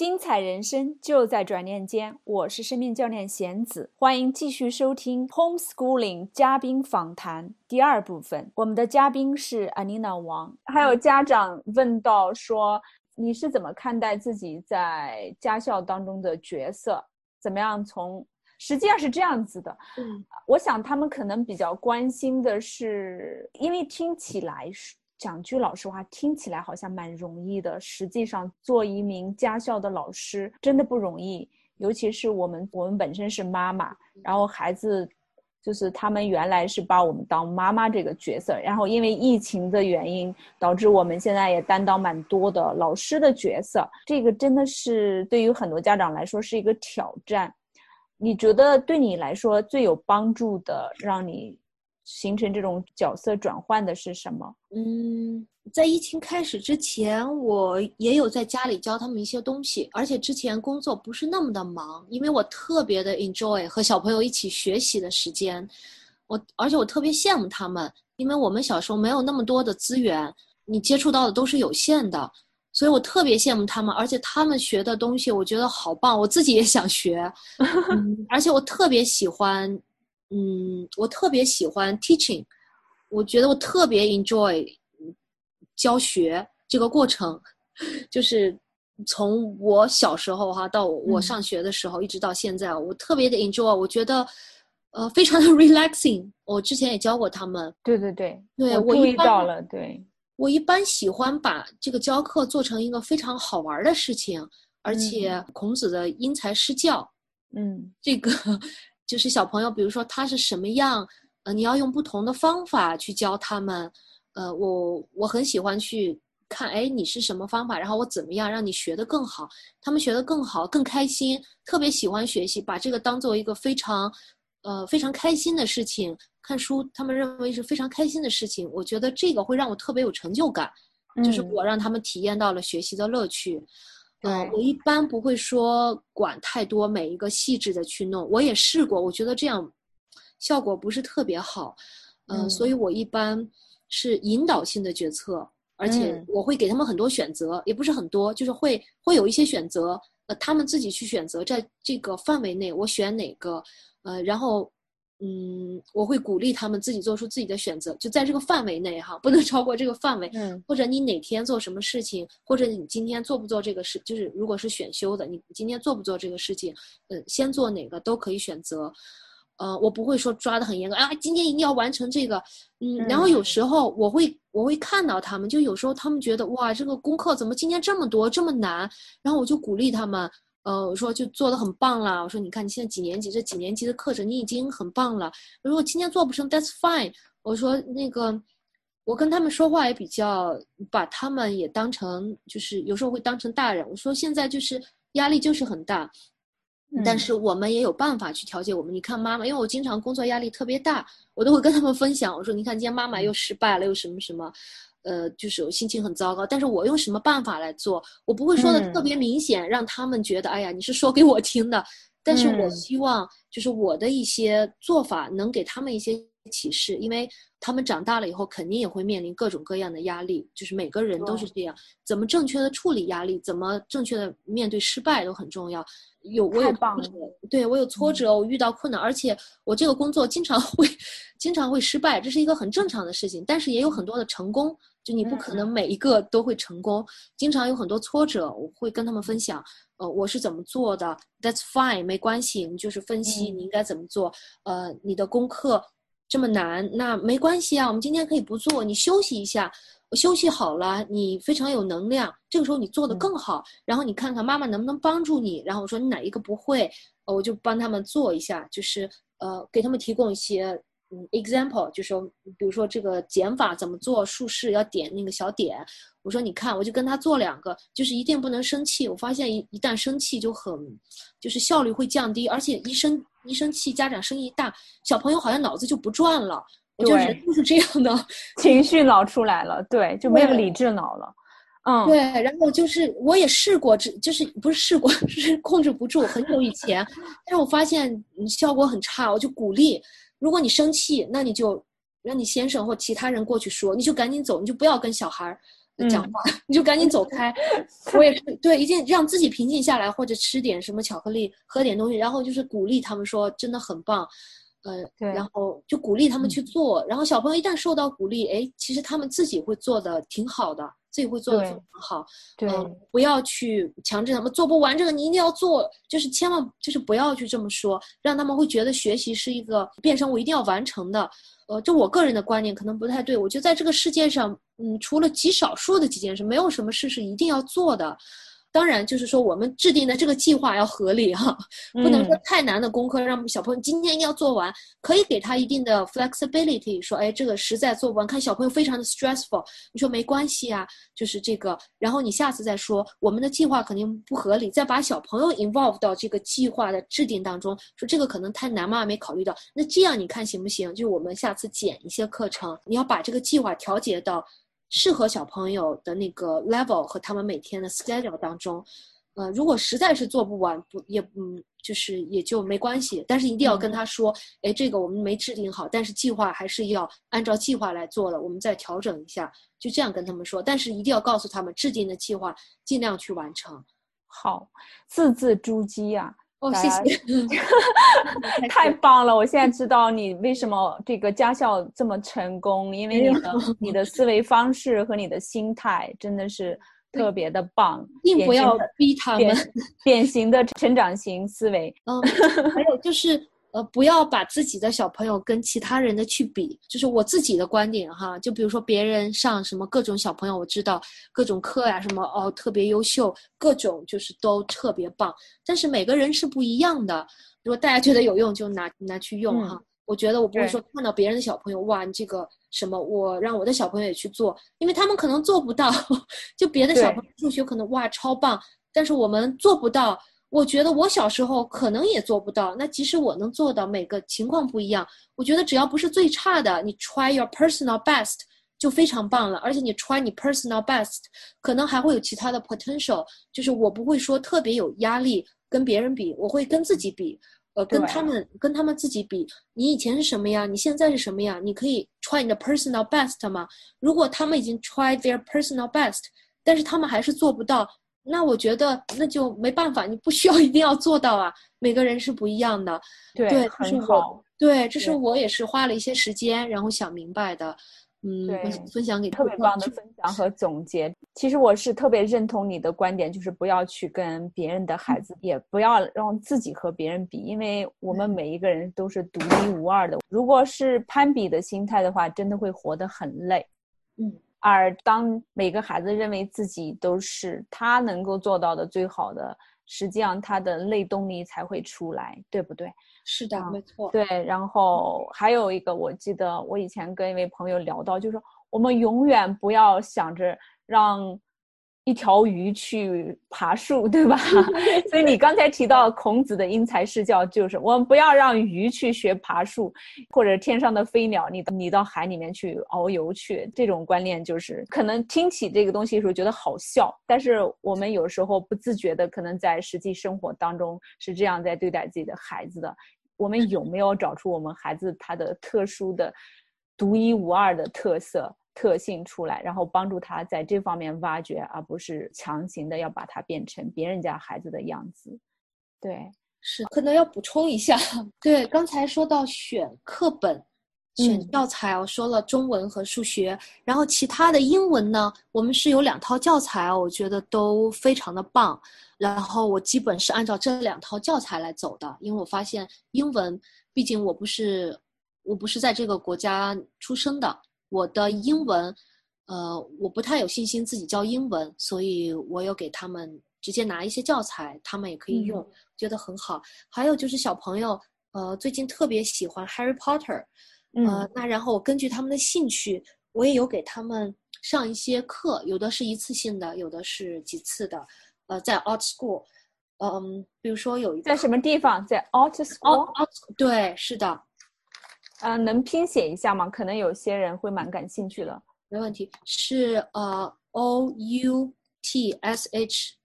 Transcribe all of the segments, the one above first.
精彩人生就在转念间，我是生命教练贤子，欢迎继续收听 Homeschooling 嘉宾访谈第二部分。我们的嘉宾是 Anina 王。还有家长问到说，你是怎么看待自己在家校当中的角色？怎么样从？实际上是这样子的，嗯，我想他们可能比较关心的是，因为听起来是。讲句老实话，听起来好像蛮容易的。实际上，做一名家校的老师真的不容易，尤其是我们，我们本身是妈妈，然后孩子，就是他们原来是把我们当妈妈这个角色，然后因为疫情的原因，导致我们现在也担当蛮多的老师的角色。这个真的是对于很多家长来说是一个挑战。你觉得对你来说最有帮助的，让你？形成这种角色转换的是什么？嗯，在疫情开始之前，我也有在家里教他们一些东西，而且之前工作不是那么的忙，因为我特别的 enjoy 和小朋友一起学习的时间。我而且我特别羡慕他们，因为我们小时候没有那么多的资源，你接触到的都是有限的，所以我特别羡慕他们，而且他们学的东西我觉得好棒，我自己也想学，而且我特别喜欢。嗯，我特别喜欢 teaching，我觉得我特别 enjoy 教学这个过程，就是从我小时候哈到我上学的时候，一直到现在，我特别的 enjoy，我觉得呃非常的 relaxing。我之前也教过他们，对对对，对我注意到了，对我一般喜欢把这个教课做成一个非常好玩的事情，而且孔子的因材施教，嗯，这个。就是小朋友，比如说他是什么样，呃，你要用不同的方法去教他们，呃，我我很喜欢去看，哎，你是什么方法，然后我怎么样让你学得更好，他们学得更好，更开心，特别喜欢学习，把这个当做一个非常，呃，非常开心的事情。看书，他们认为是非常开心的事情，我觉得这个会让我特别有成就感，就是我让他们体验到了学习的乐趣。嗯，我一般不会说管太多，每一个细致的去弄。我也试过，我觉得这样效果不是特别好。嗯，所以我一般是引导性的决策，而且我会给他们很多选择，也不是很多，就是会会有一些选择，呃，他们自己去选择，在这个范围内我选哪个，呃，然后。嗯，我会鼓励他们自己做出自己的选择，就在这个范围内哈，不能超过这个范围。嗯，或者你哪天做什么事情，或者你今天做不做这个事，就是如果是选修的，你今天做不做这个事情，嗯，先做哪个都可以选择。呃，我不会说抓得很严格啊，今天一定要完成这个。嗯，然后有时候我会我会看到他们，就有时候他们觉得哇，这个功课怎么今天这么多这么难，然后我就鼓励他们。呃，我说就做的很棒了。我说你看你现在几年级？这几年级的课程你已经很棒了。如果今天做不成，That's fine。我说那个，我跟他们说话也比较把他们也当成，就是有时候会当成大人。我说现在就是压力就是很大，但是我们也有办法去调节我们。你看妈妈，因为我经常工作压力特别大，我都会跟他们分享。我说你看今天妈妈又失败了，又什么什么。呃，就是心情很糟糕，但是我用什么办法来做？我不会说的特别明显，让他们觉得，哎呀，你是说给我听的。但是我希望，就是我的一些做法能给他们一些启示，因为他们长大了以后，肯定也会面临各种各样的压力，就是每个人都是这样。怎么正确的处理压力，怎么正确的面对失败都很重要。有我有挫折，对我有挫折，我遇到困难，而且我这个工作经常会，经常会失败，这是一个很正常的事情。但是也有很多的成功。就你不可能每一个都会成功，经常有很多挫折，我会跟他们分享，呃，我是怎么做的，That's fine，没关系，你就是分析你应该怎么做，呃，你的功课这么难，那没关系啊，我们今天可以不做，你休息一下，休息好了，你非常有能量，这个时候你做的更好，然后你看看妈妈能不能帮助你，然后我说你哪一个不会，我就帮他们做一下，就是呃，给他们提供一些。嗯，example 就说，比如说这个减法怎么做，竖式要点那个小点。我说你看，我就跟他做两个，就是一定不能生气。我发现一一旦生气就很，就是效率会降低，而且一生一生气，家长声音一大，小朋友好像脑子就不转了。我觉得人都是这样的，情绪脑出来了，对，就没有理智脑了。嗯，对。然后就是我也试过，这就是不是试过，是控制不住，很久以前，但是我发现效果很差，我就鼓励。如果你生气，那你就让你先生或其他人过去说，你就赶紧走，你就不要跟小孩儿，讲话，你就赶紧走开。我也是，对，一定让自己平静下来，或者吃点什么巧克力，喝点东西，然后就是鼓励他们说真的很棒，呃，然后就鼓励他们去做。然后小朋友一旦受到鼓励，哎，其实他们自己会做的挺好的。自己会做的非常好，嗯，不要去强制他们做不完这个，你一定要做，就是千万就是不要去这么说，让他们会觉得学习是一个变成我一定要完成的，呃，这我个人的观念可能不太对，我觉得在这个世界上，嗯，除了极少数的几件事，没有什么事是一定要做的。当然，就是说我们制定的这个计划要合理哈，不能说太难的功课让小朋友今天一定要做完，可以给他一定的 flexibility，说哎，这个实在做不完，看小朋友非常的 stressful，你说没关系啊，就是这个，然后你下次再说，我们的计划肯定不合理，再把小朋友 involve 到这个计划的制定当中，说这个可能太难嘛，没考虑到，那这样你看行不行？就我们下次减一些课程，你要把这个计划调节到。适合小朋友的那个 level 和他们每天的 schedule 当中，呃，如果实在是做不完，不也嗯，就是也就没关系。但是一定要跟他说，哎，这个我们没制定好，但是计划还是要按照计划来做的，我们再调整一下，就这样跟他们说。但是一定要告诉他们，制定的计划尽量去完成。好，字字珠玑呀。哦，谢谢，太棒了！我现在知道你为什么这个家校这么成功，因为你的你的思维方式和你的心态真的是特别的棒，并不要逼他们，典型的成长型思维。嗯，还有就是。呃，不要把自己的小朋友跟其他人的去比，就是我自己的观点哈。就比如说别人上什么各种小朋友，我知道各种课呀，什么哦特别优秀，各种就是都特别棒。但是每个人是不一样的，如果大家觉得有用，就拿拿去用哈。我觉得我不会说看到别人的小朋友，哇，你这个什么，我让我的小朋友也去做，因为他们可能做不到。就别的小朋友数学可能哇超棒，但是我们做不到。我觉得我小时候可能也做不到，那即使我能做到，每个情况不一样。我觉得只要不是最差的，你 try your personal best 就非常棒了。而且你 try 你 personal best，可能还会有其他的 potential。就是我不会说特别有压力跟别人比，我会跟自己比，呃，跟他们跟他们自己比。你以前是什么呀？你现在是什么呀？你可以 try 你的 personal best 吗？如果他们已经 try their personal best，但是他们还是做不到。那我觉得那就没办法，你不需要 一定要做到啊。每个人是不一样的，对，很好。对，这是我也是花了一些时间，然后想明白的。嗯，分享给特别棒的分享和总结。其实我是特别认同你的观点，就是不要去跟别人的孩子，也不要让自己和别人比，因为我们每一个人都是独一无二的。如果是攀比的心态的话，真的会活得很累。嗯。而当每个孩子认为自己都是他能够做到的最好的，实际上他的内动力才会出来，对不对？是的，没错。对，然后还有一个，我记得我以前跟一位朋友聊到，就是我们永远不要想着让。一条鱼去爬树，对吧？所以你刚才提到孔子的因材施教，就是我们不要让鱼去学爬树，或者天上的飞鸟，你你到海里面去遨游去。这种观念就是可能听起这个东西的时候觉得好笑，但是我们有时候不自觉的，可能在实际生活当中是这样在对待自己的孩子的。我们有没有找出我们孩子他的特殊的、独一无二的特色？特性出来，然后帮助他在这方面挖掘，而不是强行的要把他变成别人家孩子的样子。对，是可能要补充一下。对，刚才说到选课本、选教材，我说了中文和数学，然后其他的英文呢，我们是有两套教材，我觉得都非常的棒。然后我基本是按照这两套教材来走的，因为我发现英文，毕竟我不是我不是在这个国家出生的。我的英文，呃，我不太有信心自己教英文，所以我有给他们直接拿一些教材，他们也可以用，觉得很好。还有就是小朋友，呃，最近特别喜欢 Harry Potter，呃，那然后我根据他们的兴趣，我也有给他们上一些课，有的是一次性的，有的是几次的。呃，在 Art School，嗯，比如说有一个在什么地方，在 Art School，对，是的。呃，能拼写一下吗？可能有些人会蛮感兴趣的。没问题，是呃，O U T S H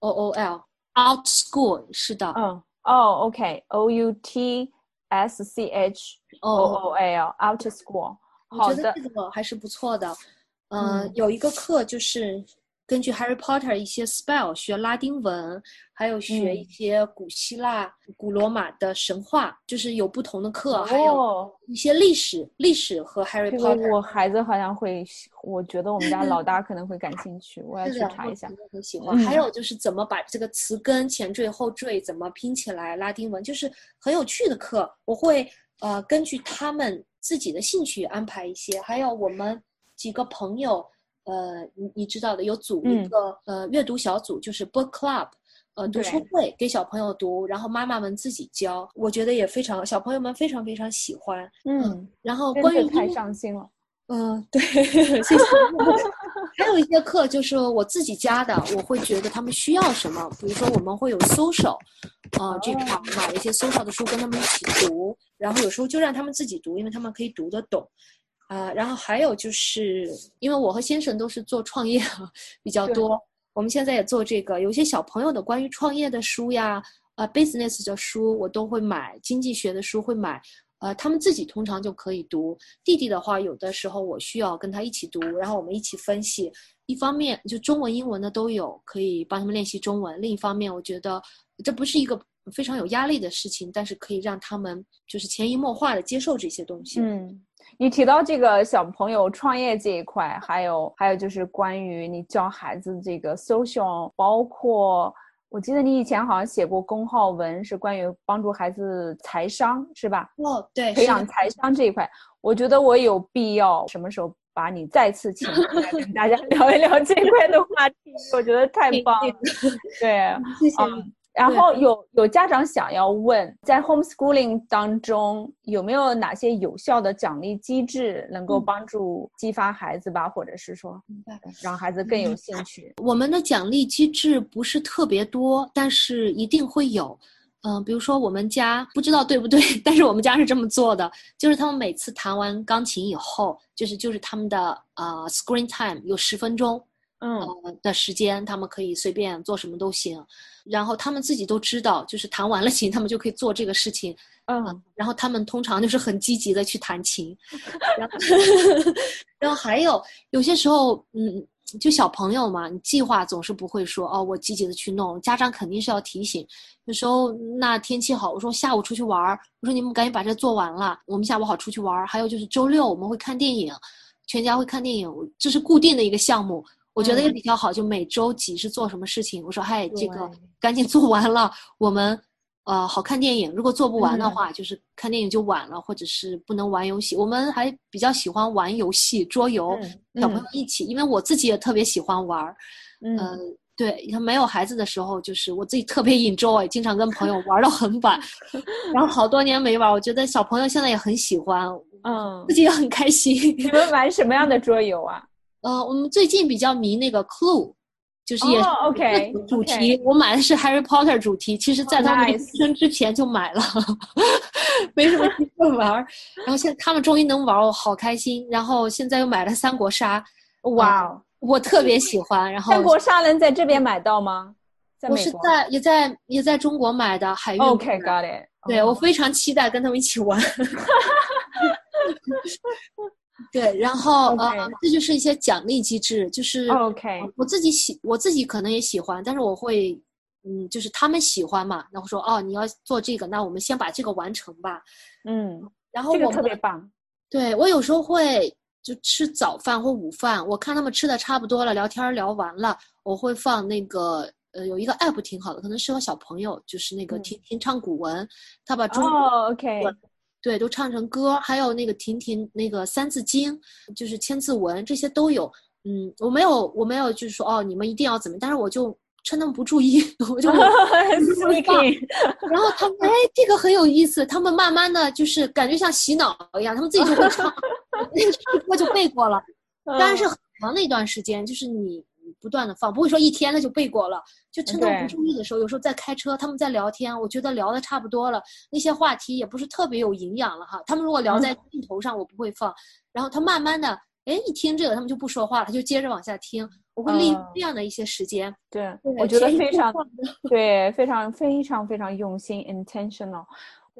O O L，Out School，是的。嗯，哦，OK，O U T S C H O O L，Out School。我觉得这个还是不错的。呃，嗯有一个课就是根据 Harry Potter 一些 spell 学拉丁文，还有学一嗯些古希腊、古罗马的神话，就是有不同的课，还有哦，一些历史，历史和 Harry Potter。我孩子好像会，我觉得我们家老大可能会感兴趣，我要，去查一下很喜欢。嗯还有就是怎么把这个词根前缀后缀怎么拼起来，拉丁文就是很有趣的课。我会呃根据他们自己的兴趣安排一些。还有我们几个朋友，呃，你你知道的，有组一嗯个、呃阅读小组，就是 book club。呃，读书会给小朋友读，然后妈妈们自己教，我觉得也非常，小朋友们非常非常喜欢。嗯，然后关于太英上心了。嗯，对，谢谢。还有一些课就是我自己加的，我会觉得他们需要什么，比如说我们会有 social，呃，这块买一些 social 的书跟他们一起读，然后有时候就让他们自己读，因为他们可以读得懂。啊、然后还有就是，因为我和先生都是做创业比较多，我们现在也做这个，有些小朋友的关于创业的书呀，呃，business 的书我都会买，经济学的书会买，呃，他们自己通常就可以读。弟弟的话，有的时候我需要跟他一起读，然后我们一起分析。一方面就中文、英文的都有，可以帮他们练习中文；另一方面，我觉得这不是一个非常有压力的事情，但是可以让他们就是潜移默化的接受这些东西。嗯，你提到这个小朋友创业这一块，还有还有就是关于你教孩子这个 social，包括我记得你以前好像写过公号文，是关于帮助孩子财商，是吧？哦，对，培养财商这一块，我觉得我有必要什么时候把你再次请出来跟大家 聊一聊这一块的话题，我觉得太 棒了。对，谢谢。然后有有家长想要问，在 homeschooling 当中有没有哪些有效的奖励机制能够嗯帮助激发孩子吧，或者是说让孩子更有兴趣？我们的奖励机制不是特别多，但是一定会有。嗯、比如说我们家不知道对不对，但是我们家是这么做的，就是他们每次弹完钢琴以后，就是就是他们的呃 screen time 有十分钟，嗯呃的时间，他们可以随便做什么都行。然后他们自己都知道，就是弹完了琴，他们就可以做这个事情。嗯然后他们通常就是很积极的去弹琴，然后 然后还有有些时候，嗯，就小朋友嘛，你计划总是不会说哦，我积极的去弄，家长肯定是要提醒。有时候那天气好，我说下午出去玩儿，我说你们赶紧把这做完了，我们下午好出去玩儿。还有就是周六我们会看电影，全家会看电影，这是固定的一个项目。我觉得也嗯比较好，就每周几是做什么事情。我说嗨，这个赶紧做完了，我们呃好看电影。如果做不完的嗯话，就是看电影就晚了，或者是不能玩游戏。我们还比较喜欢玩游戏、桌游，嗯小朋友一起，因为我自己也特别喜欢玩儿。嗯呃，对，他没有孩子的时候，就是我自己特别 enjoy，经常跟朋友玩到很晚，然后好多年没玩，我觉得小朋友现在也很喜欢，嗯自，己也很开心。你们玩什么样的桌游啊？呃，我们最近比较迷那个 Clue，就是也，OK，主题。我买的是 Harry Potter 主题，其实在他们出生之前就买了，没什么机会玩儿。然后现在他们终于能玩儿，我好开心。然后现在又买了三国杀，哇哦，我特别喜欢。然后三国杀能在这边买到吗？我是在也在也在中国买的海运过来。？OK，got it。对我非常期待跟他们一起玩。对，然后呃，这就是一些奖励机制，就是哦 OK，我自己喜，我自己可能也喜欢，但是我会，嗯，就是他们喜欢嘛，然后说哦，你要做这个，那我们先把这个完成吧。嗯，然后我们特别棒。对我有时候会就吃早饭或午饭，我看他们吃的差不多了，聊天聊完了，我会放那个呃有一个 app 挺好的，可能适合小朋友，就是那个嗯。听听唱古文，他把中文哦，OK，对，都唱成歌，还有那个婷婷那个《三字经》，就是千字文，这些都有。嗯，我没有，我没有，就是说哦，你们一定要怎么，但是我就趁他们不注意，我就 Sneaking 然后他们哎，这个很有意思，他们慢慢的就是感觉像洗脑一样，他们自己就会唱，那个歌就背过了。当然是很长的一段时间，就是你不断的放，不会说一天他就背过了，就趁他们不注意的时候，有时候在开车，他们在聊天，我觉得聊的差不多了，那些话题也不是特别有营养了哈。他们如果聊在镜头上，我不会放，然后他慢慢的，哎，一听这个，他们就不说话了，他就接着往下听。我会利用嗯这样的一些时间，对，对我觉得非常对，非常非常非常用心，intentional。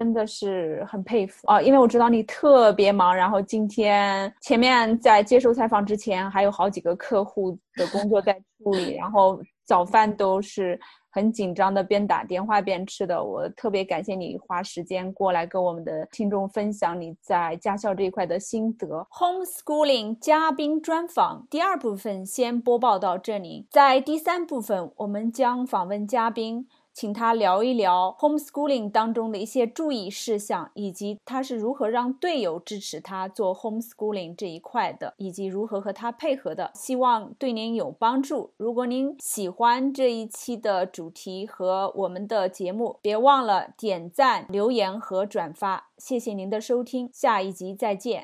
真的是很佩服啊！因为我知道你特别忙，然后今天前面在接受采访之前还有好几个客户的工作在处理，然后早饭都是很紧张的，边打电话边吃的。我特别感谢你花时间过来跟我们的听众分享你在家校这一块的心得。Homeschooling 嘉宾专访第二部分先播报到这里，在第三部分我们将访问嘉宾。请他聊一聊 homeschooling 当中的一些注意事项，以及他是如何让队友支持他做 homeschooling 这一块的，以及如何和他配合的。希望对您有帮助。如果您喜欢这一期的主题和我们的节目，别忘了点赞、留言和转发。谢谢您的收听，下一集再见。